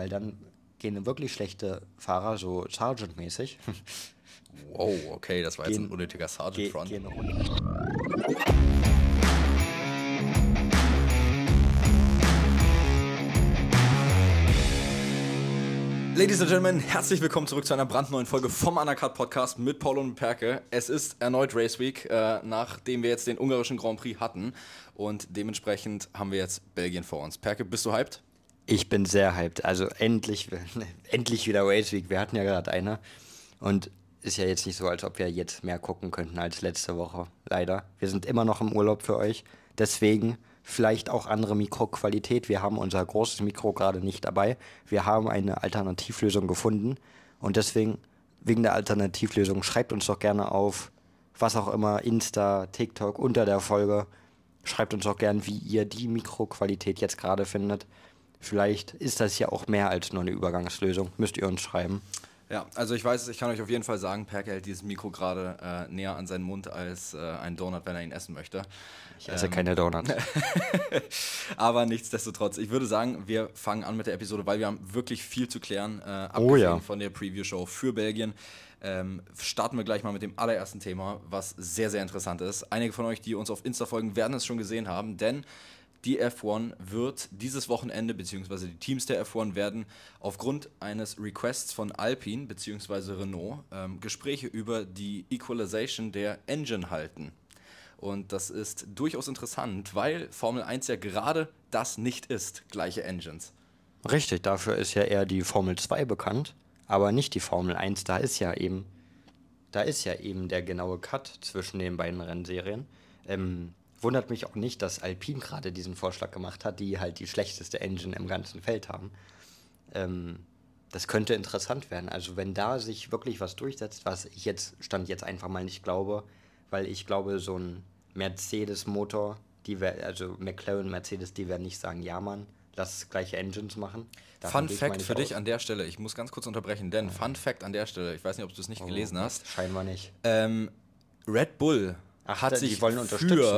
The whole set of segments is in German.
weil dann gehen wirklich schlechte Fahrer, so Sergeant-mäßig. Wow, okay, das war jetzt ein unnötiger Sergeant-Front. Gehen Ladies and Gentlemen, herzlich willkommen zurück zu einer brandneuen Folge vom Undercut Podcast mit Paul und Perke. Es ist erneut Race Week, äh, nachdem wir jetzt den ungarischen Grand Prix hatten und dementsprechend haben wir jetzt Belgien vor uns. Perke, bist du hyped? Ich bin sehr hyped. Also endlich, endlich wieder Race Week. Wir hatten ja gerade eine und ist ja jetzt nicht so, als ob wir jetzt mehr gucken könnten als letzte Woche. Leider. Wir sind immer noch im Urlaub für euch. Deswegen vielleicht auch andere Mikroqualität. Wir haben unser großes Mikro gerade nicht dabei. Wir haben eine Alternativlösung gefunden und deswegen wegen der Alternativlösung schreibt uns doch gerne auf was auch immer, Insta, TikTok unter der Folge. Schreibt uns doch gerne, wie ihr die Mikroqualität jetzt gerade findet. Vielleicht ist das ja auch mehr als nur eine Übergangslösung. Müsst ihr uns schreiben. Ja, also ich weiß es, ich kann euch auf jeden Fall sagen, Perke hält dieses Mikro gerade äh, näher an seinen Mund als äh, ein Donut, wenn er ihn essen möchte. Ich esse ähm, keine Donuts. Aber nichtsdestotrotz, ich würde sagen, wir fangen an mit der Episode, weil wir haben wirklich viel zu klären, äh, oh, ja. von der Preview-Show für Belgien. Ähm, starten wir gleich mal mit dem allerersten Thema, was sehr, sehr interessant ist. Einige von euch, die uns auf Insta folgen, werden es schon gesehen haben, denn die F1 wird dieses Wochenende, beziehungsweise die Teams der F1 werden aufgrund eines Requests von Alpine beziehungsweise Renault ähm, Gespräche über die Equalization der Engine halten. Und das ist durchaus interessant, weil Formel 1 ja gerade das nicht ist, gleiche Engines. Richtig, dafür ist ja eher die Formel 2 bekannt, aber nicht die Formel 1. Da ist ja eben, da ist ja eben der genaue Cut zwischen den beiden Rennserien. Ähm, wundert mich auch nicht, dass Alpine gerade diesen Vorschlag gemacht hat, die halt die schlechteste Engine im ganzen Feld haben. Ähm, das könnte interessant werden. Also wenn da sich wirklich was durchsetzt, was ich jetzt stand jetzt einfach mal nicht glaube, weil ich glaube, so ein Mercedes-Motor, die also McLaren, Mercedes, die werden nicht sagen, ja Mann, lass gleiche Engines machen. Davon Fun Fact für aus. dich an der Stelle, ich muss ganz kurz unterbrechen, denn ja. Fun Fact an der Stelle, ich weiß nicht, ob du es nicht oh, gelesen hast. Scheinbar nicht. Ähm, Red Bull Ach, hat sich für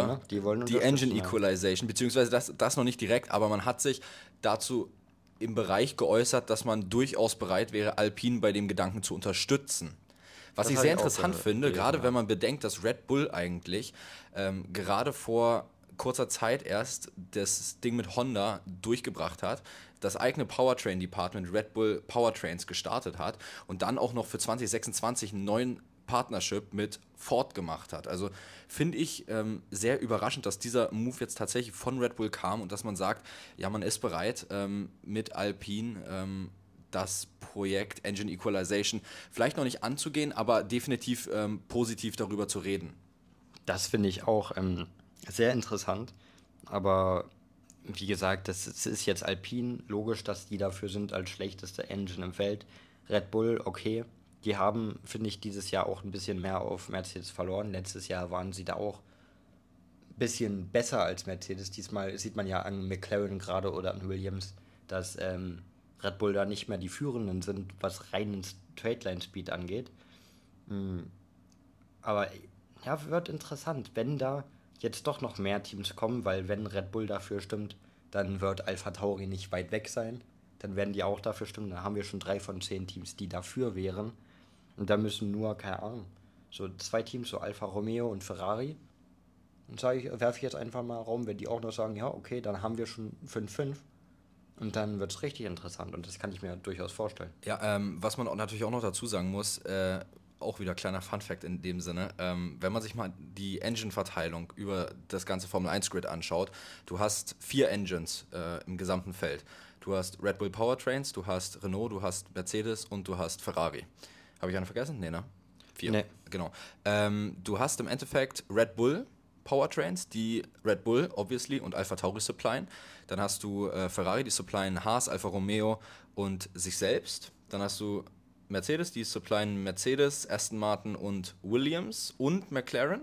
ne? die, die Engine Equalization, beziehungsweise das, das noch nicht direkt, aber man hat sich dazu im Bereich geäußert, dass man durchaus bereit wäre, Alpine bei dem Gedanken zu unterstützen. Was das ich sehr interessant finde, gerade ja. wenn man bedenkt, dass Red Bull eigentlich ähm, gerade vor kurzer Zeit erst das Ding mit Honda durchgebracht hat, das eigene Powertrain Department Red Bull Powertrains gestartet hat und dann auch noch für 2026 einen neuen Partnership mit Ford gemacht hat. Also finde ich ähm, sehr überraschend, dass dieser Move jetzt tatsächlich von Red Bull kam und dass man sagt, ja, man ist bereit, ähm, mit Alpine ähm, das Projekt Engine Equalization vielleicht noch nicht anzugehen, aber definitiv ähm, positiv darüber zu reden. Das finde ich auch ähm, sehr interessant, aber wie gesagt, das ist jetzt Alpine, logisch, dass die dafür sind als schlechteste Engine im Feld. Red Bull, okay, die haben, finde ich, dieses Jahr auch ein bisschen mehr auf Mercedes verloren. Letztes Jahr waren sie da auch ein bisschen besser als Mercedes. Diesmal sieht man ja an McLaren gerade oder an Williams, dass ähm, Red Bull da nicht mehr die Führenden sind, was reinen Straight-Line-Speed angeht. Mhm. Aber ja, wird interessant, wenn da jetzt doch noch mehr Teams kommen, weil wenn Red Bull dafür stimmt, dann wird Alpha Tauri nicht weit weg sein. Dann werden die auch dafür stimmen. Dann haben wir schon drei von zehn Teams, die dafür wären. Und da müssen nur, keine Ahnung, so zwei Teams, so Alfa Romeo und Ferrari. Und sage ich, werfe ich jetzt einfach mal Raum, wenn die auch noch sagen, ja, okay, dann haben wir schon 5-5. Und dann wird es richtig interessant und das kann ich mir durchaus vorstellen. Ja, ähm, was man auch natürlich auch noch dazu sagen muss, äh, auch wieder kleiner Fun-Fact in dem Sinne, ähm, wenn man sich mal die Engine-Verteilung über das ganze Formel-1-Grid anschaut, du hast vier Engines äh, im gesamten Feld. Du hast Red Bull Powertrains, du hast Renault, du hast Mercedes und du hast Ferrari. Habe ich einen vergessen? Nee, ne? Vier. Nee. Genau. Ähm, du hast im Endeffekt Red Bull Powertrains, die Red Bull, obviously, und Alpha Tauri supplyen. Dann hast du äh, Ferrari, die supplyen Haas, Alfa Romeo und sich selbst. Dann hast du Mercedes, die supplyen Mercedes, Aston Martin und Williams und McLaren.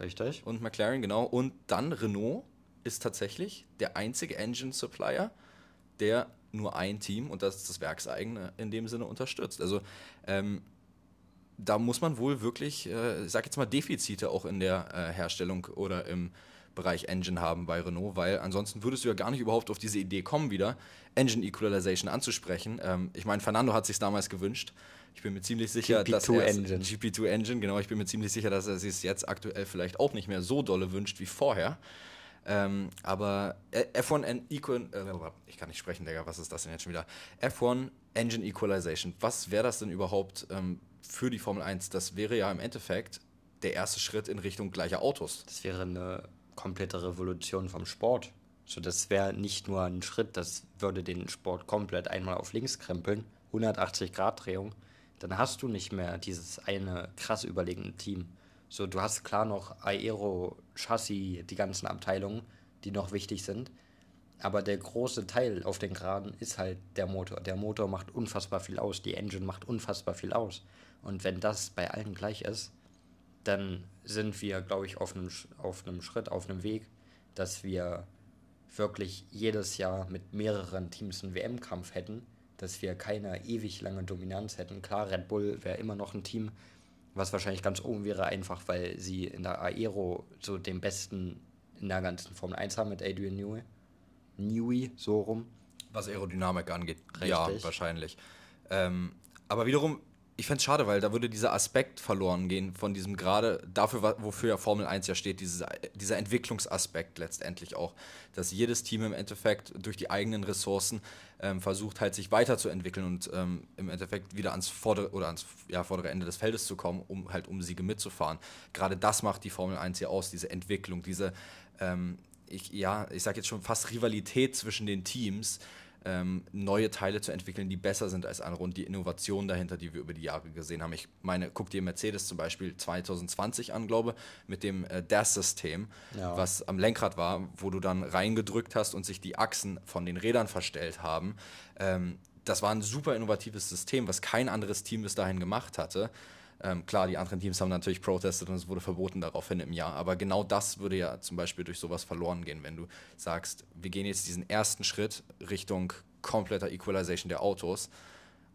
Richtig. Und McLaren, genau. Und dann Renault ist tatsächlich der einzige Engine-Supplier, der nur ein Team und das ist das Werkseigene in dem Sinne unterstützt. Also ähm, da muss man wohl wirklich, äh, ich sag jetzt mal, Defizite auch in der äh, Herstellung oder im Bereich Engine haben bei Renault, weil ansonsten würdest du ja gar nicht überhaupt auf diese Idee kommen, wieder Engine Equalization anzusprechen. Ähm, ich meine, Fernando hat sich damals gewünscht. Ich bin mir ziemlich sicher, GP2 dass er Engine. GP2 Engine, genau, ich bin mir ziemlich sicher, dass er sich jetzt aktuell vielleicht auch nicht mehr so dolle wünscht wie vorher. Ähm, aber F1 Equal, äh, ich kann nicht sprechen, Digga, was ist das denn jetzt schon wieder? F1 Engine Equalization. Was wäre das denn überhaupt ähm, für die Formel 1? Das wäre ja im Endeffekt der erste Schritt in Richtung gleicher Autos. Das wäre eine komplette Revolution vom Sport. So, das wäre nicht nur ein Schritt, das würde den Sport komplett einmal auf links krempeln, 180 Grad Drehung, dann hast du nicht mehr dieses eine krass überlegene Team. So, du hast klar noch Aero, Chassis, die ganzen Abteilungen, die noch wichtig sind. Aber der große Teil auf den Geraden ist halt der Motor. Der Motor macht unfassbar viel aus, die Engine macht unfassbar viel aus. Und wenn das bei allen gleich ist, dann sind wir, glaube ich, auf einem, auf einem Schritt, auf einem Weg, dass wir wirklich jedes Jahr mit mehreren Teams einen WM-Kampf hätten dass wir keine ewig lange Dominanz hätten. Klar, Red Bull wäre immer noch ein Team, was wahrscheinlich ganz oben wäre, einfach weil sie in der Aero so den besten in der ganzen Formel 1 haben mit Adrian Newey. Newey, so rum. Was Aerodynamik angeht. Richtig. Ja, wahrscheinlich. Ähm, aber wiederum, ich fände es schade, weil da würde dieser Aspekt verloren gehen von diesem gerade dafür, wofür ja Formel 1 ja steht, dieses, dieser Entwicklungsaspekt letztendlich auch, dass jedes Team im Endeffekt durch die eigenen Ressourcen ähm, versucht halt sich weiterzuentwickeln und ähm, im Endeffekt wieder ans vordere oder ans ja, vordere Ende des Feldes zu kommen, um halt um Siege mitzufahren. Gerade das macht die Formel 1 ja aus, diese Entwicklung, diese ähm, ich, ja, ich sage jetzt schon fast Rivalität zwischen den Teams, ähm, neue Teile zu entwickeln, die besser sind als andere und die Innovation dahinter, die wir über die Jahre gesehen haben. Ich meine, guck dir Mercedes zum Beispiel 2020 an, glaube mit dem äh, DAS-System, ja. was am Lenkrad war, wo du dann reingedrückt hast und sich die Achsen von den Rädern verstellt haben. Ähm, das war ein super innovatives System, was kein anderes Team bis dahin gemacht hatte. Ähm, klar, die anderen Teams haben natürlich protestet und es wurde verboten daraufhin im Jahr. Aber genau das würde ja zum Beispiel durch sowas verloren gehen, wenn du sagst, wir gehen jetzt diesen ersten Schritt Richtung kompletter Equalization der Autos,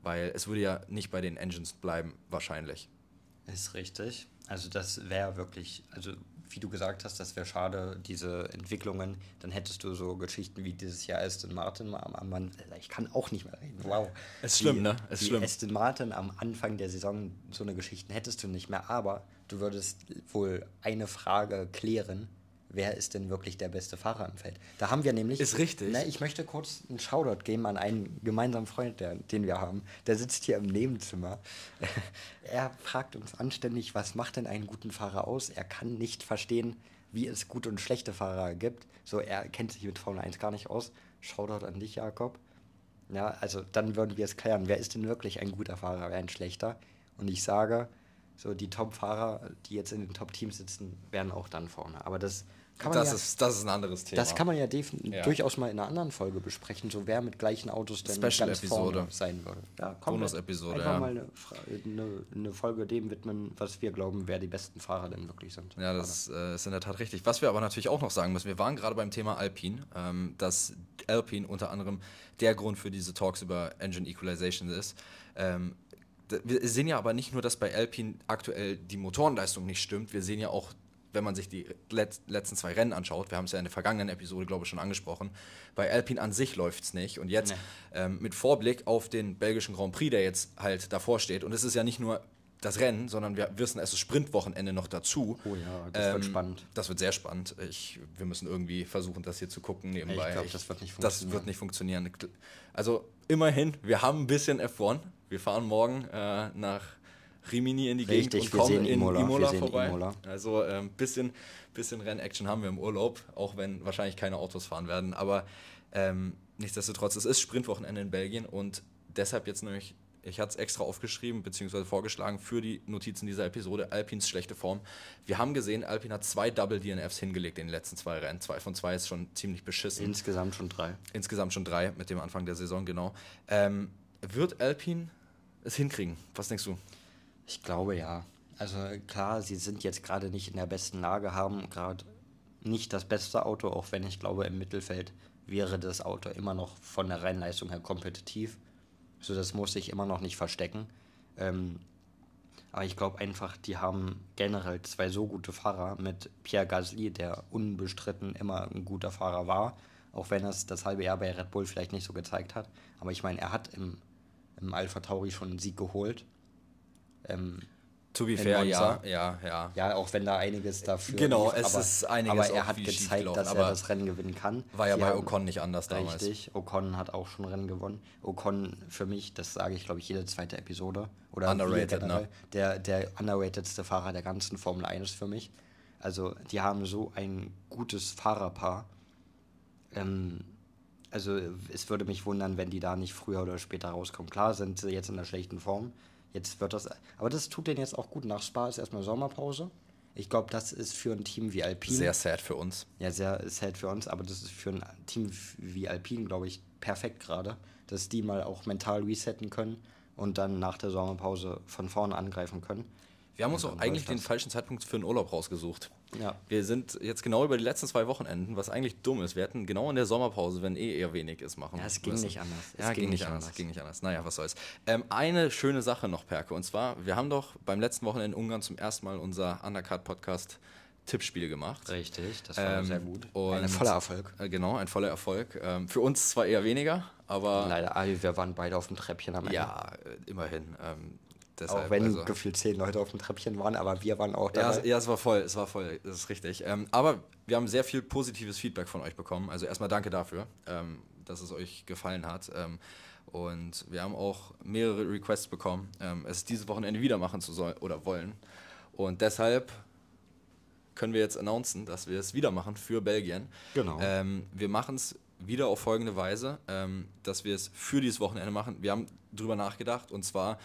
weil es würde ja nicht bei den Engines bleiben, wahrscheinlich. Ist richtig. Also das wäre wirklich, also wie du gesagt hast, das wäre schade, diese Entwicklungen. Dann hättest du so Geschichten wie dieses Jahr Aston Martin am, am ich kann auch nicht mehr reden. Wow. Es ist schlimm, ne? Es ist schlimm. Aston Martin am Anfang der Saison so eine Geschichten hättest du nicht mehr, aber du würdest wohl eine Frage klären, wer ist denn wirklich der beste Fahrer im Feld. Da haben wir nämlich. Ist richtig. Ne, ich möchte kurz einen Shoutout geben an einen gemeinsamen Freund, der, den wir haben. Der sitzt hier im Nebenzimmer. er fragt uns anständig, was macht denn einen guten Fahrer aus? Er kann nicht verstehen, wie es gute und schlechte Fahrer gibt. So, er kennt sich mit Formel 1 gar nicht aus. Shoutout an dich, Jakob. Ja, also dann würden wir es klären. Wer ist denn wirklich ein guter Fahrer, wer ein schlechter? Und ich sage, so die Top-Fahrer, die jetzt in den Top-Teams sitzen, werden auch dann vorne. Aber das das, ja, ist, das ist ein anderes Thema. Das kann man ja, ja, durchaus mal in einer anderen Folge besprechen, so wer mit gleichen Autos denn Special ganz Episode. vorne sein würde. Ja, Bonus-Episode, Einfach ja. mal eine, eine, eine, Folge dem widmen, was wir glauben, wer die besten Fahrer denn wirklich sind. Ja, das äh, ist in der Tat richtig. Was wir aber natürlich auch noch sagen müssen, wir waren gerade beim Thema Alpine, ähm, dass Alpine unter anderem der Grund für diese Talks über Engine Equalization ist. Ähm, wir sehen ja aber nicht nur, dass bei Alpine aktuell die Motorenleistung nicht stimmt, wir sehen ja auch wenn man sich die let letzten zwei Rennen anschaut, wir haben es ja in der vergangenen Episode, glaube ich, schon angesprochen, bei Alpine an sich läuft es nicht. Und jetzt nee. ähm, mit Vorblick auf den belgischen Grand Prix, der jetzt halt davor steht, und es ist ja nicht nur das Rennen, sondern wir wissen, es ist Sprintwochenende noch dazu. Oh ja, das ähm, wird spannend. Das wird sehr spannend. Ich, wir müssen irgendwie versuchen, das hier zu gucken nebenbei. Ich glaube, das wird nicht funktionieren. Das wird nicht funktionieren. Also immerhin, wir haben ein bisschen F1. Wir fahren morgen äh, nach Rimini in die Richtig, Gegend und kommen in Imola, Imola vorbei. Imola. Also ein ähm, bisschen, bisschen Rennaction haben wir im Urlaub, auch wenn wahrscheinlich keine Autos fahren werden. Aber ähm, nichtsdestotrotz, es ist Sprintwochenende in Belgien und deshalb jetzt nämlich, ich hatte es extra aufgeschrieben bzw. vorgeschlagen für die Notizen dieser Episode, Alpins schlechte Form. Wir haben gesehen, Alpin hat zwei Double DNFs hingelegt in den letzten zwei Rennen. Zwei von zwei ist schon ziemlich beschissen. Insgesamt schon drei. Insgesamt schon drei mit dem Anfang der Saison, genau. Ähm, wird Alpin es hinkriegen? Was denkst du? Ich glaube ja. Also klar, sie sind jetzt gerade nicht in der besten Lage, haben gerade nicht das beste Auto, auch wenn ich glaube, im Mittelfeld wäre das Auto immer noch von der Rennleistung her kompetitiv. So, das muss sich immer noch nicht verstecken. Ähm, Aber ich glaube einfach, die haben generell zwei so gute Fahrer mit Pierre Gasly, der unbestritten immer ein guter Fahrer war, auch wenn es das halbe Jahr bei Red Bull vielleicht nicht so gezeigt hat. Aber ich meine, er hat im, im Alpha Tauri schon einen Sieg geholt. Ähm, To be fair, ja, ja, ja. Ja, auch wenn da einiges dafür. Genau, lief, es aber, ist einiges. Aber er hat gezeigt, dass er das Rennen gewinnen kann. War ja Sie bei Ocon nicht anders damals. Richtig, Ocon hat auch schon Rennen gewonnen. Ocon für mich, das sage ich glaube ich jede zweite Episode. Oder underrated, ne? Der, der underratedste Fahrer der ganzen Formel 1 für mich. Also, die haben so ein gutes Fahrerpaar. Ähm, also, es würde mich wundern, wenn die da nicht früher oder später rauskommen. Klar sind sie jetzt in einer schlechten Form Jetzt wird das. Aber das tut denen jetzt auch gut. Nach Spa ist erstmal Sommerpause. Ich glaube, das ist für ein Team wie Alpine. Sehr sad für uns. Ja, sehr sad für uns, aber das ist für ein Team wie Alpine, glaube ich, perfekt gerade, dass die mal auch mental resetten können und dann nach der Sommerpause von vorne angreifen können. Wir haben uns auch eigentlich den falschen Zeitpunkt für einen Urlaub rausgesucht. Ja. Wir sind jetzt genau über die letzten zwei Wochenenden, was eigentlich dumm ist. Wir hätten genau in der Sommerpause, wenn eh eher wenig ist, machen. Ja, es ging müssen. nicht anders. Es ja, ging, ging nicht anders. anders. Ging nicht anders. Naja, was soll's. Ähm, eine schöne Sache noch, Perke. Und zwar, wir haben doch beim letzten Wochenende in Ungarn zum ersten Mal unser Undercard-Podcast Tippspiel gemacht. Richtig, das war ähm, sehr gut. ein voller Erfolg. Äh, genau, ein voller Erfolg. Ähm, für uns zwar eher weniger, aber. Leider, wir waren beide auf dem Treppchen am Ende. Ja, äh, immerhin. Ähm, Deshalb, auch wenn also, gefühlt zehn Leute auf dem Treppchen waren, aber wir waren auch dabei. Ja, ja es war voll, es war voll, das ist richtig. Ähm, aber wir haben sehr viel positives Feedback von euch bekommen. Also erstmal danke dafür, ähm, dass es euch gefallen hat. Ähm, und wir haben auch mehrere Requests bekommen, ähm, es dieses Wochenende wieder machen zu sollen oder wollen. Und deshalb können wir jetzt announcen, dass wir es wieder machen für Belgien. Genau. Ähm, wir machen es wieder auf folgende Weise, ähm, dass wir es für dieses Wochenende machen. Wir haben drüber nachgedacht und zwar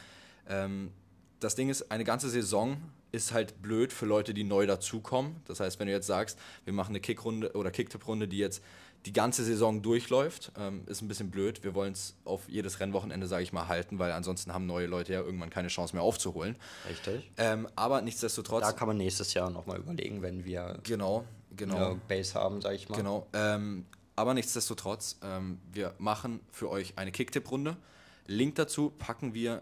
ähm, das Ding ist, eine ganze Saison ist halt blöd für Leute, die neu dazukommen. Das heißt, wenn du jetzt sagst, wir machen eine Kickrunde oder Kicktipp-Runde, die jetzt die ganze Saison durchläuft, ähm, ist ein bisschen blöd. Wir wollen es auf jedes Rennwochenende, sage ich mal, halten, weil ansonsten haben neue Leute ja irgendwann keine Chance mehr aufzuholen. Richtig. Ähm, aber nichtsdestotrotz. Da kann man nächstes Jahr nochmal überlegen, wenn wir genau, genau. eine Base haben, sage ich mal. Genau. Ähm, aber nichtsdestotrotz, ähm, wir machen für euch eine Kicktipp-Runde. Link dazu packen wir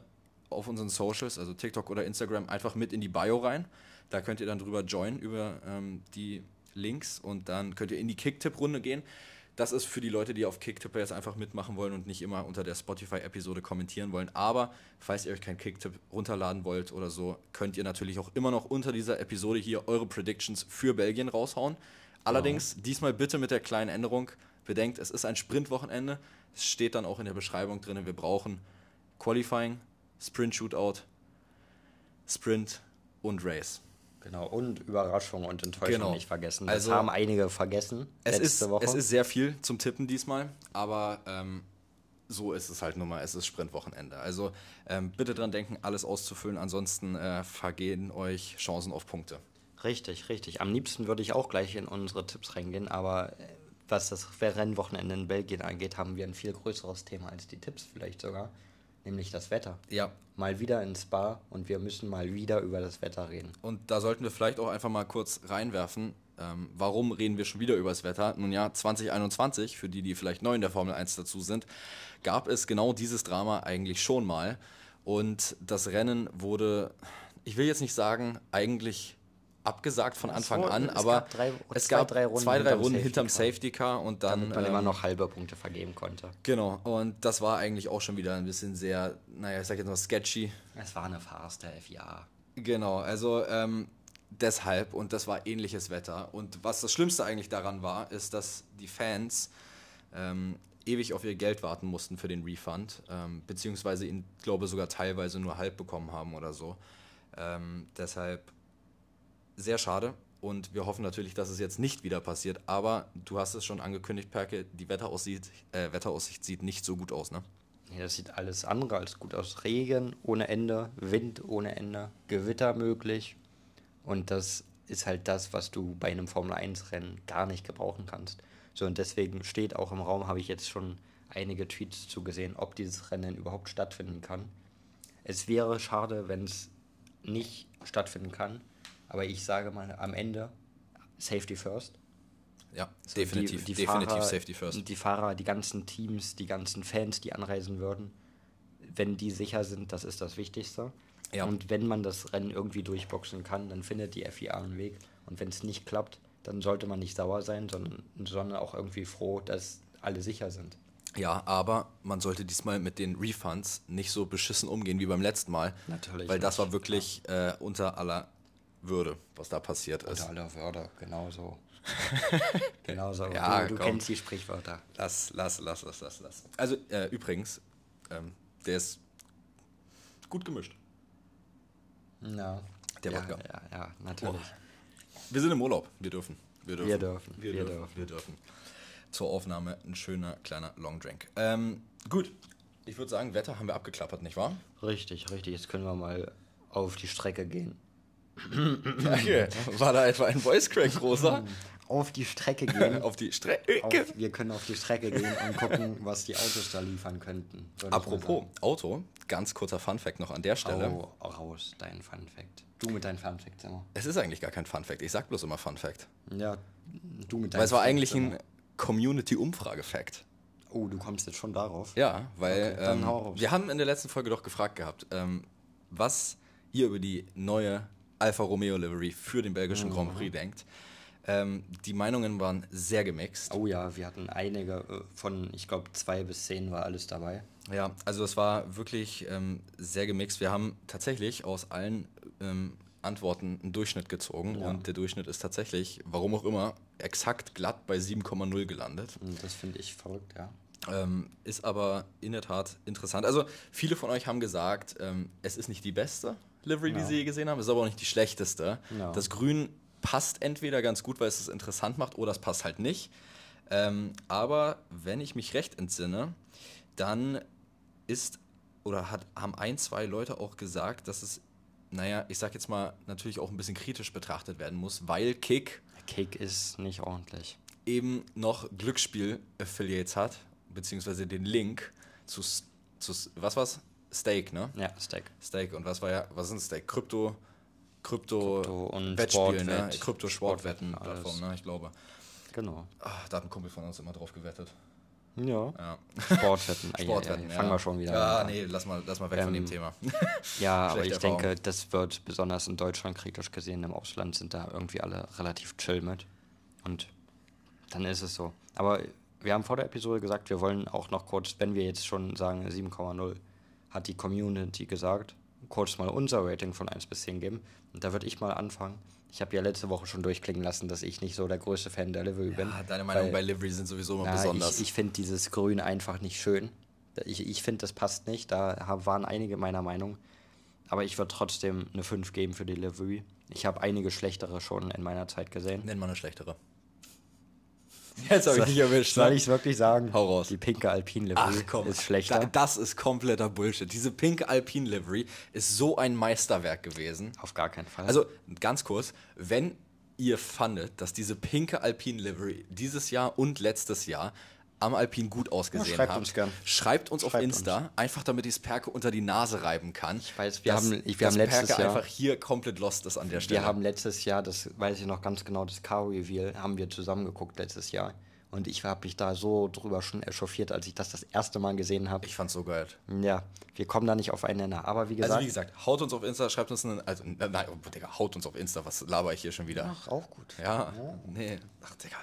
auf unseren Socials, also TikTok oder Instagram, einfach mit in die Bio rein. Da könnt ihr dann drüber joinen über ähm, die Links und dann könnt ihr in die Kicktipp-Runde gehen. Das ist für die Leute, die auf Kicktipp jetzt einfach mitmachen wollen und nicht immer unter der Spotify-Episode kommentieren wollen. Aber falls ihr euch kein Kicktipp runterladen wollt oder so, könnt ihr natürlich auch immer noch unter dieser Episode hier eure Predictions für Belgien raushauen. Allerdings wow. diesmal bitte mit der kleinen Änderung. Bedenkt, es ist ein Sprintwochenende. Es steht dann auch in der Beschreibung drin, wir brauchen Qualifying, Sprint Shootout, Sprint und Race. Genau, und Überraschung und Enttäuschung genau. nicht vergessen. Das also, haben einige vergessen. Es ist, Woche. es ist sehr viel zum Tippen diesmal, aber ähm, so ist es halt nun mal. Es ist Sprintwochenende. Also ähm, bitte dran denken, alles auszufüllen, ansonsten äh, vergehen euch Chancen auf Punkte. Richtig, richtig. Am liebsten würde ich auch gleich in unsere Tipps reingehen, aber äh, was das Rennwochenende in Belgien angeht, haben wir ein viel größeres Thema als die Tipps vielleicht sogar nämlich das Wetter. Ja. Mal wieder ins Spa und wir müssen mal wieder über das Wetter reden. Und da sollten wir vielleicht auch einfach mal kurz reinwerfen, ähm, warum reden wir schon wieder über das Wetter? Nun ja, 2021, für die, die vielleicht neu in der Formel 1 dazu sind, gab es genau dieses Drama eigentlich schon mal. Und das Rennen wurde, ich will jetzt nicht sagen, eigentlich abgesagt von Anfang so, an, es aber gab drei, es gab drei Runden zwei, drei Runden hinterm Safety Car und dann. Damit man ähm, immer noch halbe Punkte vergeben konnte. Genau, und das war eigentlich auch schon wieder ein bisschen sehr, naja, ich sag jetzt mal sketchy. Es war eine Farce der FIA. Genau, also ähm, deshalb und das war ähnliches Wetter. Und was das Schlimmste eigentlich daran war, ist, dass die Fans ähm, ewig auf ihr Geld warten mussten für den Refund, ähm, beziehungsweise ihn, glaube sogar teilweise nur halb bekommen haben oder so. Ähm, deshalb sehr schade. Und wir hoffen natürlich, dass es jetzt nicht wieder passiert. Aber du hast es schon angekündigt, Perke, die Wetteraussicht, äh, Wetteraussicht sieht nicht so gut aus, ne? Ja, das sieht alles andere als gut aus. Regen ohne Ende, Wind ohne Ende, Gewitter möglich. Und das ist halt das, was du bei einem Formel-1-Rennen gar nicht gebrauchen kannst. So, und deswegen steht auch im Raum, habe ich jetzt schon einige Tweets zugesehen, ob dieses Rennen überhaupt stattfinden kann. Es wäre schade, wenn es nicht stattfinden kann, aber ich sage mal, am Ende Safety First. Ja, so definitiv, die, die definitiv Fahrer, Safety First. Die Fahrer, die ganzen Teams, die ganzen Fans, die anreisen würden, wenn die sicher sind, das ist das Wichtigste. Ja. Und wenn man das Rennen irgendwie durchboxen kann, dann findet die FIA einen Weg. Und wenn es nicht klappt, dann sollte man nicht sauer sein, sondern, sondern auch irgendwie froh, dass alle sicher sind. Ja, aber man sollte diesmal mit den Refunds nicht so beschissen umgehen wie beim letzten Mal. Natürlich. Weil das war wirklich äh, unter aller Würde, was da passiert ist. Unter aller Würde, genau so. genau so. Ja, du, du kennst die Sprichwörter. Lass, lass, lass, lass, lass, lass. Also, äh, übrigens, ähm, der ist gut gemischt. Ja. Der ja, Wodka. Ja, ja, natürlich. Oh. Wir sind im Urlaub. Wir dürfen. Wir dürfen. Wir dürfen. Wir, wir dürfen. dürfen. Wir dürfen. Zur Aufnahme ein schöner kleiner Long Drink. Ähm, gut. Ich würde sagen, Wetter haben wir abgeklappert, nicht wahr? Richtig, richtig. Jetzt können wir mal auf die Strecke gehen. Danke. War da etwa ein Voice Crack großer? auf die Strecke gehen. auf die Strecke. wir können auf die Strecke gehen und gucken, was die Autos da liefern könnten. Apropos Auto, ganz kurzer Fun Fact noch an der Stelle. Oh, raus, dein Fun Fact. Du mit deinen Fun Facts immer. Es ist eigentlich gar kein Fun Fact. Ich sag bloß immer Fun Fact. Ja, du mit deinen Weil es war eigentlich ein Community-Umfrage-Fact. Oh, du kommst jetzt schon darauf? Ja, weil okay, ähm, wir haben in der letzten Folge doch gefragt gehabt, ähm, was ihr über die neue Alfa Romeo Livery für den belgischen mhm. Grand Prix denkt. Ähm, die Meinungen waren sehr gemixt. Oh ja, wir hatten einige äh, von, ich glaube, zwei bis zehn war alles dabei. Ja, also es war wirklich ähm, sehr gemixt. Wir haben tatsächlich aus allen ähm, Antworten einen Durchschnitt gezogen ja. und der Durchschnitt ist tatsächlich, warum auch immer, exakt glatt bei 7,0 gelandet. Das finde ich verrückt, ja. Ähm, ist aber in der Tat interessant. Also viele von euch haben gesagt, ähm, es ist nicht die beste Livery, ja. die sie je gesehen haben, ist aber auch nicht die schlechteste. Ja. Das Grün passt entweder ganz gut, weil es es interessant macht, oder es passt halt nicht. Ähm, aber wenn ich mich recht entsinne, dann ist oder hat, haben ein, zwei Leute auch gesagt, dass es, naja, ich sag jetzt mal, natürlich auch ein bisschen kritisch betrachtet werden muss, weil Kick. Kick ist nicht ordentlich. Eben noch Glücksspiel-Affiliates hat, beziehungsweise den Link zu, zu was war's? Stake, ne? Ja, Stake. Stake. Und was war ja, was ist ein Stake? Krypto. Krypto, Krypto und Wettspiel, ne? Krypto Sportwetten Plattform, ne? Ich glaube. Genau. Ach, da hat ein Kumpel von uns immer drauf gewettet. Ja. ja. Sportwetten. Sportwetten. Ja, Fangen wir schon wieder ja, an. Ja, nee, lass mal, lass mal weg ähm, von dem ähm, Thema. ja, aber ich Erfahrung. denke, das wird besonders in Deutschland kritisch gesehen. Im Ausland sind da irgendwie alle relativ chill mit. Und dann ist es so. Aber wir haben vor der Episode gesagt, wir wollen auch noch kurz, wenn wir jetzt schon sagen 7,0, hat die Community gesagt, kurz mal unser Rating von 1 bis 10 geben. Und da würde ich mal anfangen. Ich habe ja letzte Woche schon durchklingen lassen, dass ich nicht so der größte Fan der Livery ja, bin. Deine Meinung bei Livery sind sowieso immer na, besonders. Ich, ich finde dieses Grün einfach nicht schön. Ich, ich finde, das passt nicht. Da waren einige meiner Meinung. Aber ich würde trotzdem eine 5 geben für die Livery. Ich habe einige schlechtere schon in meiner Zeit gesehen. Nenn mal eine schlechtere. Jetzt habe ich dich erwischt. Soll ne? ich es wirklich sagen? Hau raus. Die pinke Alpine Livery Ach, komm, ist schlechter. Das ist kompletter Bullshit. Diese pinke Alpine Livery ist so ein Meisterwerk gewesen. Auf gar keinen Fall. Also ganz kurz, wenn ihr fandet, dass diese pinke Alpine Livery dieses Jahr und letztes Jahr am Alpin gut ausgesehen ja, schreibt habt, uns gern. schreibt uns schreibt auf Insta, uns. einfach damit ich das Perke unter die Nase reiben kann. Ich weiß, wir haben, ich, wir haben letztes Perke Jahr einfach hier komplett lost ist an der Stelle. Wir haben letztes Jahr, das weiß ich noch ganz genau, das Car Reveal haben wir zusammen geguckt letztes Jahr. Und ich habe mich da so drüber schon echauffiert, als ich das das erste Mal gesehen habe. Ich fand's so geil. Ja, wir kommen da nicht auf einen Nenner. Aber wie gesagt. Also wie gesagt, haut uns auf Insta, schreibt uns einen. Also, nein, oh, Digga, haut uns auf Insta. Was laber ich hier schon wieder? Ach, auch gut. Ja, ja. nee. Ach, Digga,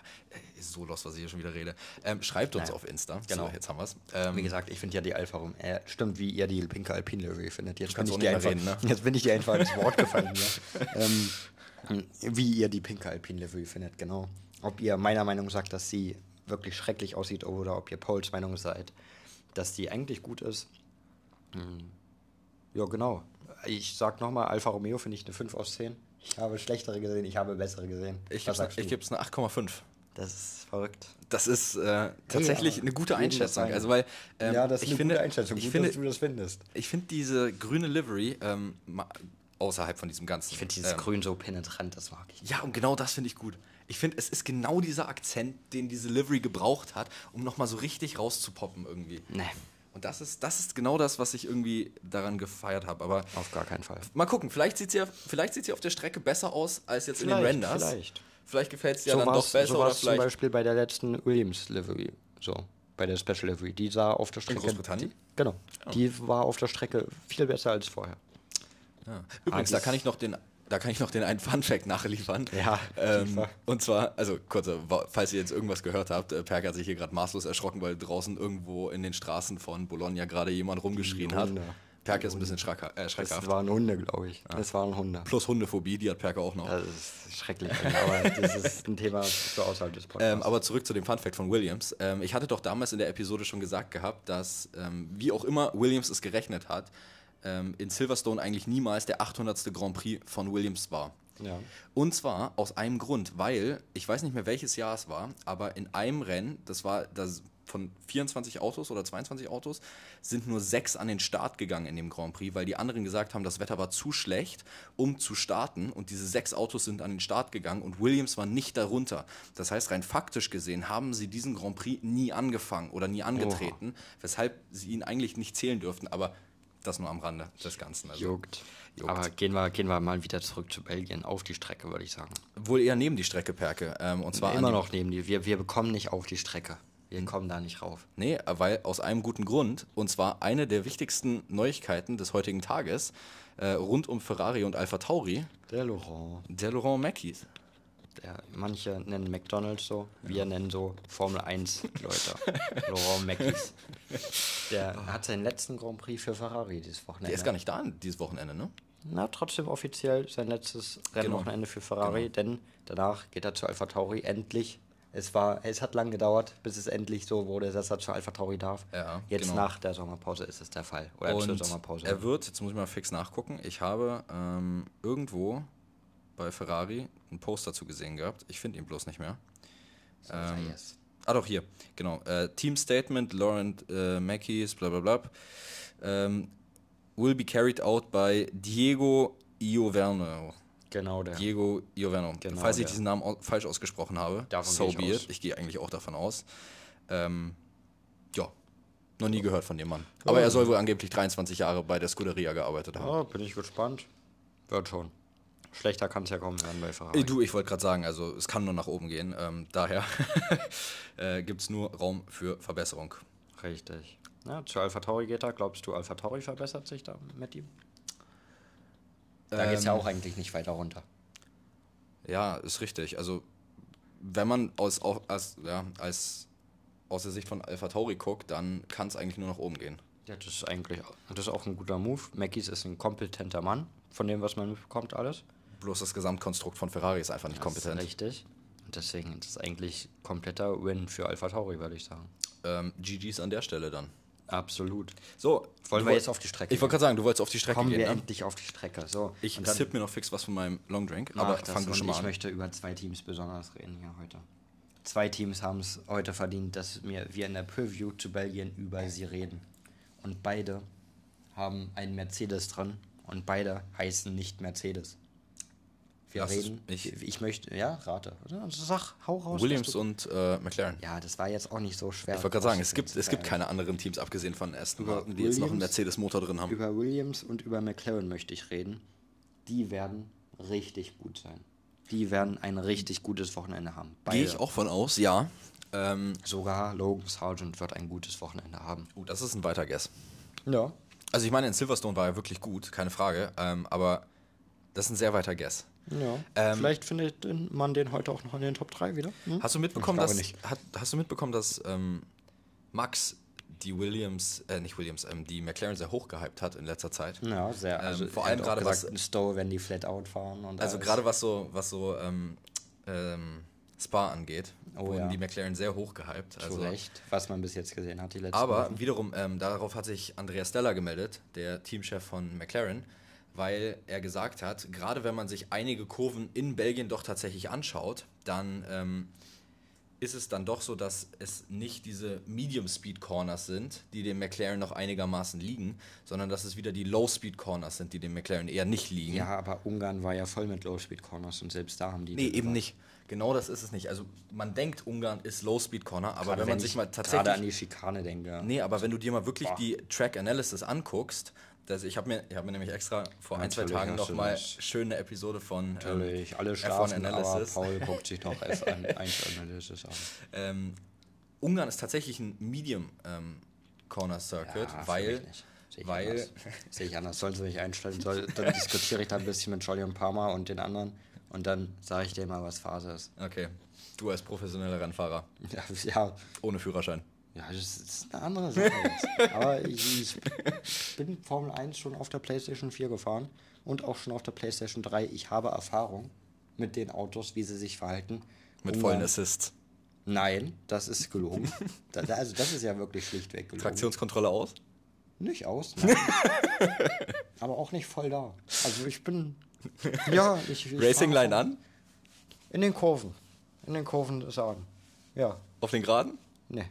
so los, was ich hier schon wieder rede. Ähm, schreibt uns naja. auf Insta. Genau. So, jetzt haben wir's. Ähm, wie gesagt, ich finde ja die Alfa Rom. Äh, stimmt, wie ihr die pinke Alpine Livery findet. Jetzt bin, ich dir einfach, reden, ne? jetzt bin ich dir einfach ins Wort gefallen ähm, wie ihr die pinke Alpine Livery findet, genau. Ob ihr meiner Meinung sagt, dass sie wirklich schrecklich aussieht oder ob ihr Pauls Meinung seid, dass die eigentlich gut ist. Hm. Ja, genau. Ich sag nochmal, Alfa Romeo finde ich eine 5 aus 10. Ich habe schlechtere gesehen, ich habe bessere gesehen. Ich gebe es eine 8,5. Das ist verrückt. Das ist äh, tatsächlich ja, eine gute Einschätzung. Also weil ähm, ja, das ist ich eine finde, gute Einschätzung. Ich Gut, finde, dass du das findest. Ich finde diese grüne Livery ähm, außerhalb von diesem ganzen. Ich finde dieses ähm, Grün so penetrant, das mag ich. Ja, und genau das finde ich gut. Ich finde, es ist genau dieser Akzent, den diese Livery gebraucht hat, um nochmal so richtig rauszupoppen irgendwie. Nee. Und das ist, das ist genau das, was ich irgendwie daran gefeiert habe. Aber auf gar keinen Fall. Mal gucken, vielleicht sieht sie, ja, vielleicht sieht sie auf der Strecke besser aus als jetzt vielleicht, in den Renders. Vielleicht. Vielleicht gefällt es dir so dann doch besser. So oder vielleicht zum Beispiel bei der letzten Williams Livery. So, bei der Special Livery. Die sah auf der Strecke. In Großbritannien? Die, genau. Oh. Die war auf der Strecke viel besser als vorher. Ja. Übrigens, da kann ich noch den da kann ich noch den einen Fun-Fact nachliefern. Ja. Ähm, und zwar, also kurz, falls ihr jetzt irgendwas gehört habt, äh, Perk hat sich hier gerade maßlos erschrocken, weil draußen irgendwo in den Straßen von Bologna gerade jemand rumgeschrien hat. Perke ist ein bisschen schrecker, äh, schreckhaft. Das waren Hunde, glaube ich. Ja. Das waren Hunde. Plus Hundephobie, die hat Perke auch noch. Das ist schrecklich. aber das ist ein Thema für außerhalb des Podcasts. Ähm, aber zurück zu dem Funfact von Williams. Ähm, ich hatte doch damals in der Episode schon gesagt gehabt, dass, ähm, wie auch immer Williams es gerechnet hat, ähm, in Silverstone eigentlich niemals der 800. Grand Prix von Williams war. Ja. Und zwar aus einem Grund, weil, ich weiß nicht mehr welches Jahr es war, aber in einem Rennen, das war das von 24 Autos oder 22 Autos, sind nur sechs an den Start gegangen in dem Grand Prix, weil die anderen gesagt haben, das Wetter war zu schlecht, um zu starten. Und diese sechs Autos sind an den Start gegangen und Williams war nicht darunter. Das heißt, rein faktisch gesehen haben sie diesen Grand Prix nie angefangen oder nie angetreten, Oha. weshalb sie ihn eigentlich nicht zählen dürften. Aber das nur am Rande des Ganzen. Also, juckt. juckt. Aber gehen wir, gehen wir mal wieder zurück zu Belgien, auf die Strecke, würde ich sagen. Wohl eher neben die Strecke, Perke. Ähm, und zwar immer noch neben die. Wir, wir bekommen nicht auf die Strecke. Wir kommen da nicht rauf. Nee, weil aus einem guten Grund. Und zwar eine der wichtigsten Neuigkeiten des heutigen Tages äh, rund um Ferrari und Alpha Tauri. Der Laurent. Der Laurent Mackies. Der, manche nennen McDonalds so, wir nennen so Formel 1 Leute. Laurent Mackies. Der oh. hat seinen letzten Grand Prix für Ferrari dieses Wochenende. Der ist gar nicht da dieses Wochenende, ne? Na, trotzdem offiziell sein letztes Rennwochenende genau. für Ferrari, genau. denn danach geht er zu Alpha Tauri endlich es, war, es hat lang gedauert, bis es endlich so wurde, dass er zu Alpha Tauri darf. Ja, jetzt genau. nach der Sommerpause ist es der Fall. Oder Und zur Sommerpause. Er wird, jetzt muss ich mal fix nachgucken, ich habe ähm, irgendwo bei Ferrari einen Post dazu gesehen gehabt. Ich finde ihn bloß nicht mehr. So, ähm, yes. Ah, doch, hier. Genau. Äh, Team Statement, Laurent äh, Mackies, bla bla bla. Ähm, will be carried out by Diego Ioverno. Genau, der. Diego Ioveno. Genau, Falls ich der. diesen Namen falsch ausgesprochen habe, davon so be it. Ich gehe eigentlich auch davon aus. Ähm, ja, noch nie gehört von dem Mann. Aber er soll wohl angeblich 23 Jahre bei der Scuderia gearbeitet haben. Oh, bin ich gespannt. Wird schon. Schlechter kann es ja kommen werden bei Ferrari. Äh, du, ich wollte gerade sagen, also es kann nur nach oben gehen. Ähm, daher äh, gibt es nur Raum für Verbesserung. Richtig. Ja, zu Alpha Tauri geht er. Glaubst du, Alpha Tauri verbessert sich da mit ihm? Da geht es ja ähm, auch eigentlich nicht weiter runter. Ja, ist richtig. Also, wenn man aus, als, ja, als, aus der Sicht von Alpha Tauri guckt, dann kann es eigentlich nur nach oben gehen. Ja, das ist eigentlich das ist auch ein guter Move. Mackies ist ein kompetenter Mann, von dem, was man mitbekommt, alles. Bloß das Gesamtkonstrukt von Ferrari ist einfach nicht das kompetent. Ist richtig. Und deswegen ist es eigentlich kompletter Win für Alpha Tauri, würde ich sagen. Ähm, GG's an der Stelle dann. Absolut. So, wollen wir jetzt auf die Strecke? Ich wollte gerade sagen, du wolltest auf die Strecke Kommen gehen. Kommen wir ne? endlich auf die Strecke. So. Ich sipp mir noch fix was von meinem Long Drink, aber fang du schon mal ich an. Ich möchte über zwei Teams besonders reden hier heute. Zwei Teams haben es heute verdient, dass wir, wir in der Preview zu Belgien über sie reden. Und beide haben einen Mercedes dran und beide heißen nicht Mercedes. Wir Lass reden. Ich, ich möchte, ja, rate. Sag, hau raus. Williams und äh, McLaren. Ja, das war jetzt auch nicht so schwer. Ich wollte gerade sagen, es gibt, es gibt keine anderen Teams, abgesehen von Aston Martin, die Williams, jetzt noch einen Mercedes-Motor drin haben. Über Williams und über McLaren möchte ich reden. Die werden richtig gut sein. Die werden ein richtig gutes Wochenende haben. Gehe ich auch von aus, ja. Ähm, Sogar Logan Sargent wird ein gutes Wochenende haben. Oh, das ist ein weiter Guess. Ja. Also ich meine, in Silverstone war er wirklich gut, keine Frage. Ähm, aber das ist ein sehr weiter Guess. Ja. Ähm, Vielleicht findet man den heute auch noch in den Top 3 wieder. Hm? Hast du mitbekommen, dass, hat, hast du mitbekommen, dass ähm, Max die Williams, äh, nicht Williams, ähm, die McLaren sehr hoch gehypt hat in letzter Zeit. Ja, sehr. Ähm, also vor allem gerade was Stowe, wenn die flat out fahren und Also gerade was so was so ähm, ähm, Spa angeht, oh, wurden ja. die McLaren sehr hoch gehypt. Also, Zu Recht, was man bis jetzt gesehen hat die letzten Aber Wochen. wiederum ähm, darauf hat sich Andrea Stella gemeldet, der Teamchef von McLaren weil er gesagt hat, gerade wenn man sich einige Kurven in Belgien doch tatsächlich anschaut, dann ähm, ist es dann doch so, dass es nicht diese Medium Speed Corners sind, die dem McLaren noch einigermaßen liegen, sondern dass es wieder die Low Speed Corners sind, die dem McLaren eher nicht liegen. Ja, aber Ungarn war ja voll mit Low Speed Corners und selbst da haben die. Nee, eben nicht. Genau das ist es nicht. Also man denkt, Ungarn ist Low Speed Corner, aber gerade wenn man sich mal tatsächlich. Gerade an die Schikane denke. Nee, aber wenn du dir mal wirklich Boah. die Track Analysis anguckst, das, ich habe mir, hab mir nämlich extra vor ein, zwei Tagen noch mal schön eine Episode von Natürlich, ähm, alle schlafen, aber Paul guckt sich noch F1 Analysis an. Ähm, Ungarn ist tatsächlich ein Medium ähm, Corner Circuit, ja, weil Sehe Weil. Sehe ich anders. Sollen sie mich einstellen? Soll, dann diskutiere ich da ein bisschen mit Jolly und Parma und den anderen und dann sage ich dir mal, was Phase ist. Okay. Du als professioneller Rennfahrer. Ja. ja. Ohne Führerschein. Ja, das ist eine andere Sache jetzt. Aber ich, ich, bin Formel 1 schon auf der PlayStation 4 gefahren und auch schon auf der PlayStation 3. Ich habe Erfahrung mit den Autos, wie sie sich verhalten. Mit vollen Assists. Nein, das ist gelogen. also das ist ja wirklich schlichtweg gelogen. Traktionskontrolle aus? Nicht aus, nein. Aber auch nicht voll da. Also ich bin. Ja, ich. ich Racing Line an? In den Kurven. In den Kurven sagen. Ja. Auf den Geraden? Nee.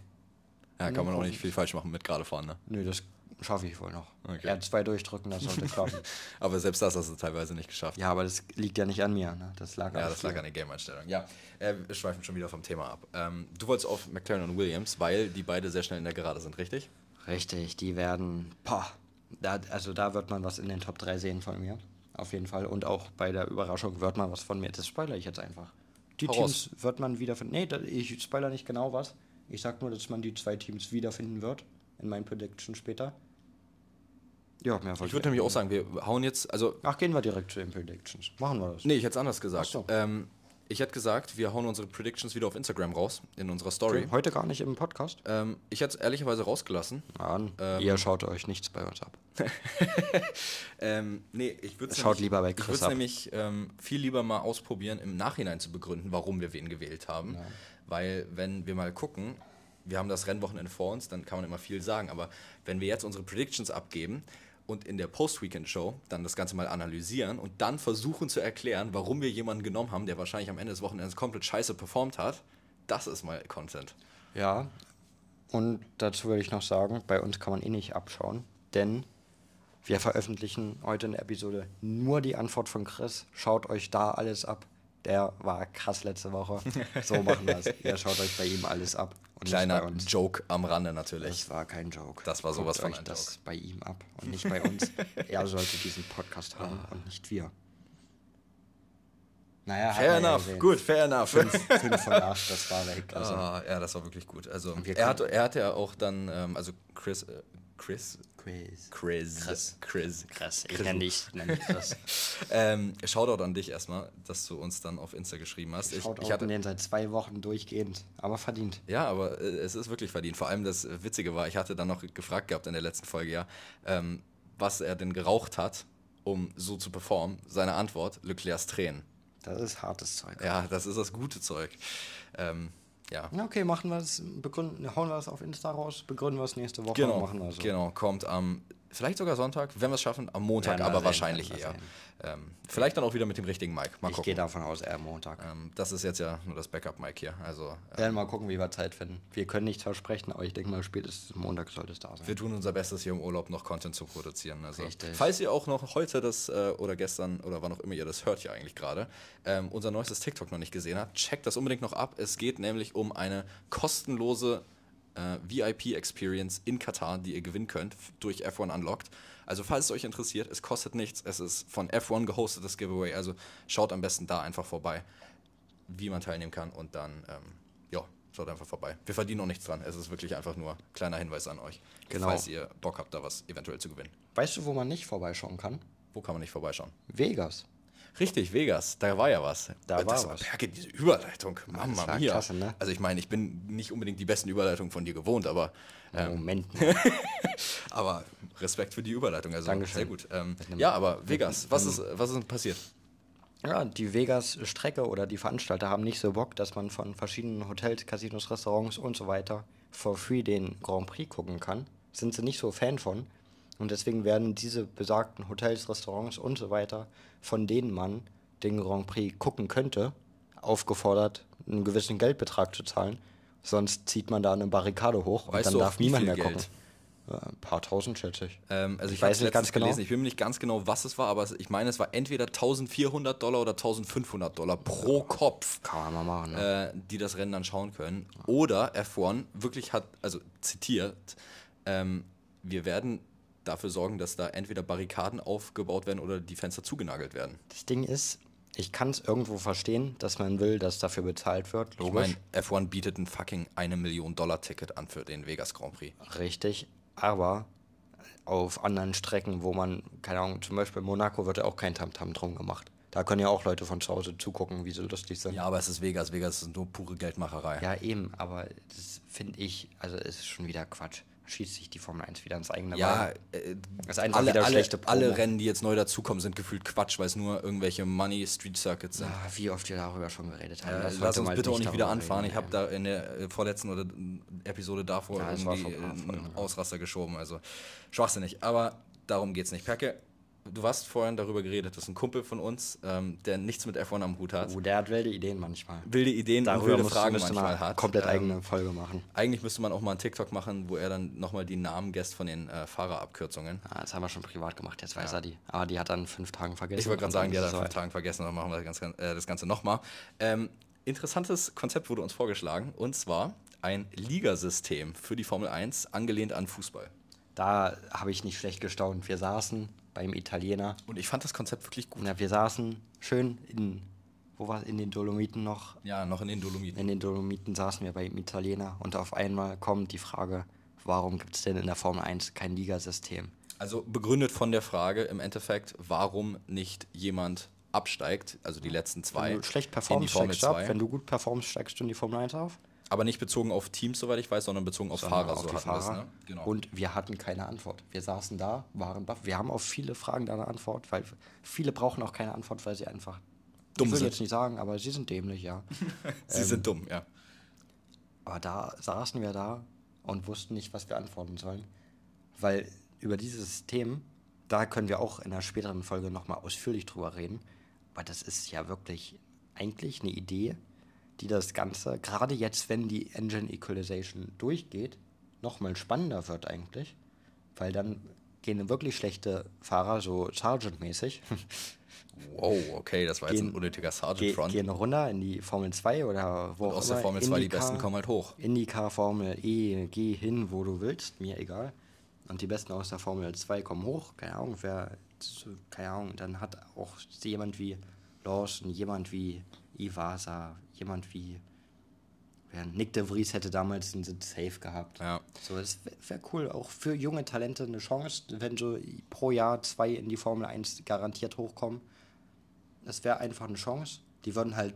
Ja, kann man auch nicht viel falsch machen mit gerade fahren, ne? Nö, das schaffe ich wohl noch. Okay. R2 durchdrücken, das sollte klappen. aber selbst das hast du teilweise nicht geschafft. Ja, aber das liegt ja nicht an mir. Ne? Das lag ja, das lag an der Game-Einstellung. Ja, äh, wir schweifen schon wieder vom Thema ab. Ähm, du wolltest auf McLaren und Williams, weil die beide sehr schnell in der Gerade sind, richtig? Richtig, die werden, boah, da, also da wird man was in den Top 3 sehen von mir. Auf jeden Fall. Und auch bei der Überraschung wird man was von mir. Das spoilere ich jetzt einfach. Die Hau Teams raus. wird man wiederfinden. Nee, ich spoilere nicht genau was. Ich sag nur, dass man die zwei Teams wiederfinden wird. In meinen Predictions später. Ja, mehr Ich würde nämlich auch sagen, wir hauen jetzt, also. Ach, gehen wir direkt zu den Predictions. Machen wir das. Nee, ich hätte es anders gesagt. Ach so. Ähm, ich hätte gesagt, wir hauen unsere Predictions wieder auf Instagram raus, in unserer Story. Heute gar nicht im Podcast? Ähm, ich hätte es ehrlicherweise rausgelassen. Nein, ähm, ihr schaut euch nichts bei uns ab. ähm, nee, ich würde es lieber bei Chris Ich würde nämlich ähm, viel lieber mal ausprobieren, im Nachhinein zu begründen, warum wir wen gewählt haben. Ja. Weil, wenn wir mal gucken, wir haben das Rennwochenende vor uns, dann kann man immer viel sagen. Aber wenn wir jetzt unsere Predictions abgeben und in der Post-Weekend-Show dann das Ganze mal analysieren und dann versuchen zu erklären, warum wir jemanden genommen haben, der wahrscheinlich am Ende des Wochenendes komplett scheiße performt hat, das ist mal Content. Ja, und dazu würde ich noch sagen, bei uns kann man eh nicht abschauen, denn wir veröffentlichen heute in der Episode nur die Antwort von Chris. Schaut euch da alles ab. Der war krass letzte Woche. So machen wir es. Ihr schaut euch bei ihm alles ab. Kleiner Joke am Rande natürlich. Das war kein Joke. Das war sowas Guckt von euch das Joke. bei ihm ab und nicht bei uns. er sollte diesen Podcast haben ah. und nicht wir. Naja, fair enough, ja gut, fair enough. 5 von 8, das war weg. Also. Ah, ja, das war wirklich gut. Also, er, hat, er hatte ja auch dann, ähm, also Chris, äh, Chris, Chris. Chris. Chris. Chris. Chris. Ich nenne dich, nenn dich Chris. ähm, Shoutout an dich erstmal, dass du uns dann auf Insta geschrieben hast. Ich, ich hatte den seit zwei Wochen durchgehend, aber verdient. Ja, aber äh, es ist wirklich verdient. Vor allem das Witzige war, ich hatte dann noch gefragt gehabt in der letzten Folge, ja, ähm, was er denn geraucht hat, um so zu performen. Seine Antwort, Leclercs Tränen. Das ist hartes Zeug. Ja, das ist das gute Zeug. Ähm, ja. Okay, machen wir es, begründen, hauen wir es auf Insta raus, begründen wir es nächste Woche genau, machen wir so. Genau, kommt am Vielleicht sogar Sonntag, wenn wir es schaffen, am Montag, aber sehen, wahrscheinlich eher. Ähm, vielleicht dann auch wieder mit dem richtigen Mic. Mal ich gehe davon aus, eher Montag. Ähm, das ist jetzt ja nur das Backup-Mic hier. Also, ähm, werden mal gucken, wie wir Zeit finden. Wir können nichts versprechen, aber ich denke mal, spätestens Montag sollte es da sein. Wir tun unser Bestes, hier im Urlaub noch Content zu produzieren. Also, Richtig. Falls ihr auch noch heute das äh, oder gestern oder wann auch immer ihr das hört, hier eigentlich gerade, ähm, unser neuestes TikTok noch nicht gesehen habt, checkt das unbedingt noch ab. Es geht nämlich um eine kostenlose äh, VIP-Experience in Katar, die ihr gewinnen könnt durch F1 Unlocked. Also falls es euch interessiert, es kostet nichts, es ist von F1 gehostetes Giveaway, also schaut am besten da einfach vorbei, wie man teilnehmen kann und dann, ähm, ja, schaut einfach vorbei. Wir verdienen auch nichts dran, es ist wirklich einfach nur kleiner Hinweis an euch, genau. falls ihr Bock habt, da was eventuell zu gewinnen. Weißt du, wo man nicht vorbeischauen kann? Wo kann man nicht vorbeischauen? Vegas. Richtig, Vegas, da war ja was. Da das war was. Berge, diese Überleitung, Mama mia. Klasse, ne? Also ich meine, ich bin nicht unbedingt die besten Überleitungen von dir gewohnt, aber... Ähm, Moment. aber Respekt für die Überleitung, also Dankeschön. sehr gut. Ähm, ja, aber Vegas, was ist, was ist passiert? Ja, die Vegas-Strecke oder die Veranstalter haben nicht so Bock, dass man von verschiedenen Hotels, Casinos, Restaurants und so weiter for free den Grand Prix gucken kann. Sind sie nicht so Fan von. Und deswegen werden diese besagten Hotels, Restaurants und so weiter, von denen man den Grand Prix gucken könnte, aufgefordert, einen gewissen Geldbetrag zu zahlen. Sonst zieht man da eine Barrikade hoch und weißt dann darf niemand mehr Geld? gucken. Ein paar tausend, schätze ich. Ähm, also ich, ich weiß nicht ganz genau. Gelesen. Ich bin mir nicht ganz genau, was es war, aber ich meine, es war entweder 1400 Dollar oder 1500 Dollar pro ja, Kopf. Kann man mal machen. Ne? Äh, die das Rennen dann schauen können. Oder F1 wirklich hat, also zitiert, ähm, wir werden dafür sorgen, dass da entweder Barrikaden aufgebaut werden oder die Fenster zugenagelt werden. Das Ding ist, ich kann es irgendwo verstehen, dass man will, dass dafür bezahlt wird. Logisch. Ich meine, F1 bietet ein fucking eine Million Dollar Ticket an für den Vegas Grand Prix. Richtig, aber auf anderen Strecken, wo man, keine Ahnung, zum Beispiel in Monaco wird ja auch kein Tamtam -Tam drum gemacht. Da können ja auch Leute von zu Hause zugucken, wie sie lustig sind. Ja, aber es ist Vegas. Vegas ist nur pure Geldmacherei. Ja, eben, aber das finde ich, also ist schon wieder Quatsch. Schießt sich die Formel 1 wieder ins eigene Ja, äh, das ist alle, wieder alle. Alle Rennen, die jetzt neu dazukommen, sind gefühlt Quatsch, weil es nur irgendwelche Money Street Circuits sind. Ja, wie oft wir darüber schon geredet haben. Ja, lass uns bitte auch nicht wieder anfahren. Reden, ich habe da in der äh, vorletzten oder Episode davor ja, irgendwie einen Ausraster geschoben. Also schwachsinnig. Aber darum geht es nicht. Perke, du hast vorhin darüber geredet, das ist ein Kumpel von uns, ähm, der nichts mit F1 am Hut hat. Oh, der hat wilde Ideen manchmal. Wilde Ideen darüber und wilde Fragen manchmal hat. Komplett ähm, eigene Folge machen. Eigentlich müsste man auch mal einen TikTok machen, wo er dann nochmal die Namen gäst von den äh, Fahrerabkürzungen. Ah, das haben wir schon privat gemacht, jetzt weiß ja. er die. Aber die hat dann fünf Tagen vergessen. Ich wollte gerade sagen, die hat dann fünf Tagen vergessen, dann machen wir das Ganze, äh, das Ganze nochmal. Ähm, interessantes Konzept wurde uns vorgeschlagen und zwar ein Ligasystem für die Formel 1, angelehnt an Fußball. Da habe ich nicht schlecht gestaunt. Wir saßen beim Italiener. Und ich fand das Konzept wirklich gut. Ja, wir saßen schön in, wo war in den Dolomiten noch? Ja, noch in den Dolomiten. In den Dolomiten saßen wir beim Italiener und auf einmal kommt die Frage, warum gibt es denn in der Formel 1 kein Ligasystem? Also begründet von der Frage im Endeffekt, warum nicht jemand absteigt, also die letzten zwei. Wenn du schlecht performst, steigst du ab. Wenn du gut performst, steigst du in die Formel 1 auf. Aber nicht bezogen auf Teams, soweit ich weiß, sondern bezogen auf sondern Fahrer. Auf so Fahrer. Ne? Genau. Und wir hatten keine Antwort. Wir saßen da, waren baff. Wir haben auf viele Fragen da eine Antwort, weil viele brauchen auch keine Antwort, weil sie einfach dumm ich will sind. jetzt nicht sagen, aber sie sind dämlich, ja. sie ähm, sind dumm, ja. Aber da saßen wir da und wussten nicht, was wir antworten sollen. Weil über dieses System, da können wir auch in einer späteren Folge nochmal ausführlich drüber reden. Weil das ist ja wirklich eigentlich eine Idee, die das Ganze, gerade jetzt, wenn die Engine Equalization durchgeht, nochmal spannender wird eigentlich. Weil dann gehen wirklich schlechte Fahrer, so Sergeant-mäßig. Wow, okay, das war jetzt ein unnötiger Sergeant-Front. Gehen runter in die Formel 2 oder wo auch aus der Formel 2 die Besten kommen halt hoch. Indycar, Formel E, geh hin, wo du willst, mir egal. Und die Besten aus der Formel 2 kommen hoch, keine Ahnung, wer, keine Ahnung, dann hat auch jemand wie Lawson, jemand wie Ivasa, jemand wie ja, Nick de Vries hätte damals einen Safe gehabt. Ja. So, das wäre wär cool, auch für junge Talente eine Chance, wenn so pro Jahr zwei in die Formel 1 garantiert hochkommen. Das wäre einfach eine Chance. Die würden halt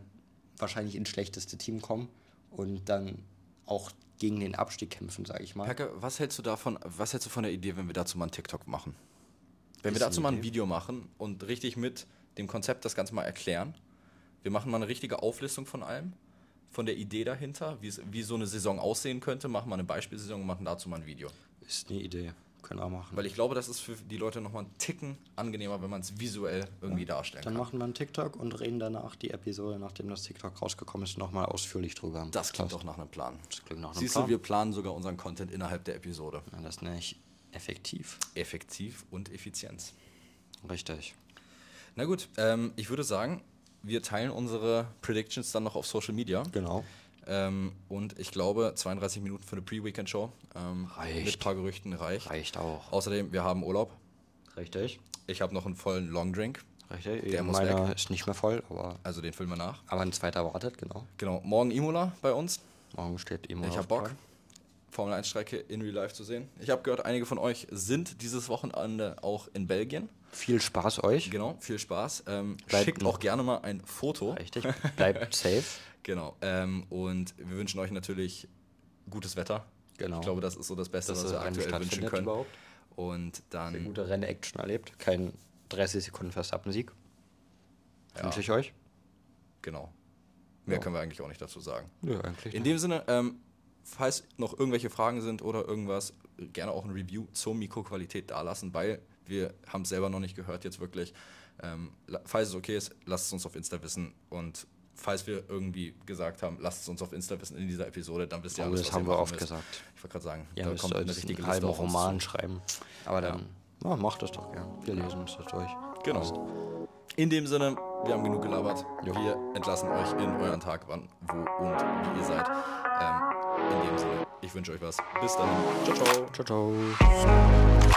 wahrscheinlich ins schlechteste Team kommen und dann auch gegen den Abstieg kämpfen, sage ich mal. Perke, was hältst du davon, was hältst du von der Idee, wenn wir dazu mal einen TikTok machen? Wenn Ist wir dazu mal ein Video machen und richtig mit dem Konzept das Ganze mal erklären wir machen mal eine richtige Auflistung von allem, von der Idee dahinter, wie so eine Saison aussehen könnte, machen mal eine Beispielsaison und machen dazu mal ein Video. Ist eine Idee. Können wir machen. Weil ich glaube, das ist für die Leute nochmal einen Ticken angenehmer, wenn man es visuell irgendwie ja, darstellen dann kann. Dann machen wir einen TikTok und reden danach die Episode, nachdem das TikTok rausgekommen ist, nochmal ausführlich drüber. Das klingt doch nach einem Plan. Das klingt nach einem Siehst Plan. du, wir planen sogar unseren Content innerhalb der Episode. Ja, das nenne ich effektiv. Effektiv und Effizienz. Richtig. Na gut, ähm, ich würde sagen, wir teilen unsere Predictions dann noch auf Social Media. Genau. Ähm, und ich glaube, 32 Minuten für eine Pre-Weekend-Show. Ähm, reicht. Mit ein paar Gerüchten reicht. Reicht auch. Außerdem, wir haben Urlaub. Richtig. Ich habe noch einen vollen Longdrink. Richtig. Der muss Meiner weg. ist nicht mehr voll, aber. Also den füllen wir nach. Aber ein zweiter wartet, genau. Genau. Morgen Imola bei uns. Morgen steht Imola. Ich habe Bock. Formel 1 Strecke in Real Life zu sehen. Ich habe gehört, einige von euch sind dieses Wochenende auch in Belgien. Viel Spaß euch. Genau, viel Spaß. Ähm, schickt auch gerne mal ein Foto. Richtig, bleibt safe. genau. Ähm, und wir wünschen euch natürlich gutes Wetter. Genau. Ich glaube, das ist so das Beste, das was wir aktuell wünschen können. Überhaupt. Und dann. Sehr gute Rennaction erlebt. Kein 30 Sekunden Verstappen-Sieg. Ja. Wünsche ich euch. Genau. Mehr ja. können wir eigentlich auch nicht dazu sagen. Ja, eigentlich. In nicht. dem Sinne, ähm, falls noch irgendwelche Fragen sind oder irgendwas, gerne auch ein Review zur Mikroqualität dalassen, weil wir haben es selber noch nicht gehört jetzt wirklich. Ähm, falls es okay ist, lasst es uns auf Insta wissen und falls wir irgendwie gesagt haben, lasst es uns auf Insta wissen in dieser Episode, dann wisst ihr oh, alles, das haben wir oft gesagt. Ich wollte gerade sagen, ja, da kommt eine richtige einen halben Roman schreiben. Aber dann ja. Ja, macht das doch gern. Wir lesen das durch. Genau. In dem Sinne, wir haben genug gelabert. Jo. Wir entlassen euch in euren Tag, wann, wo und wie ihr seid. Ähm, in dem Sinne, ich wünsche euch was. Bis dann. Ciao, ciao. Ciao, ciao.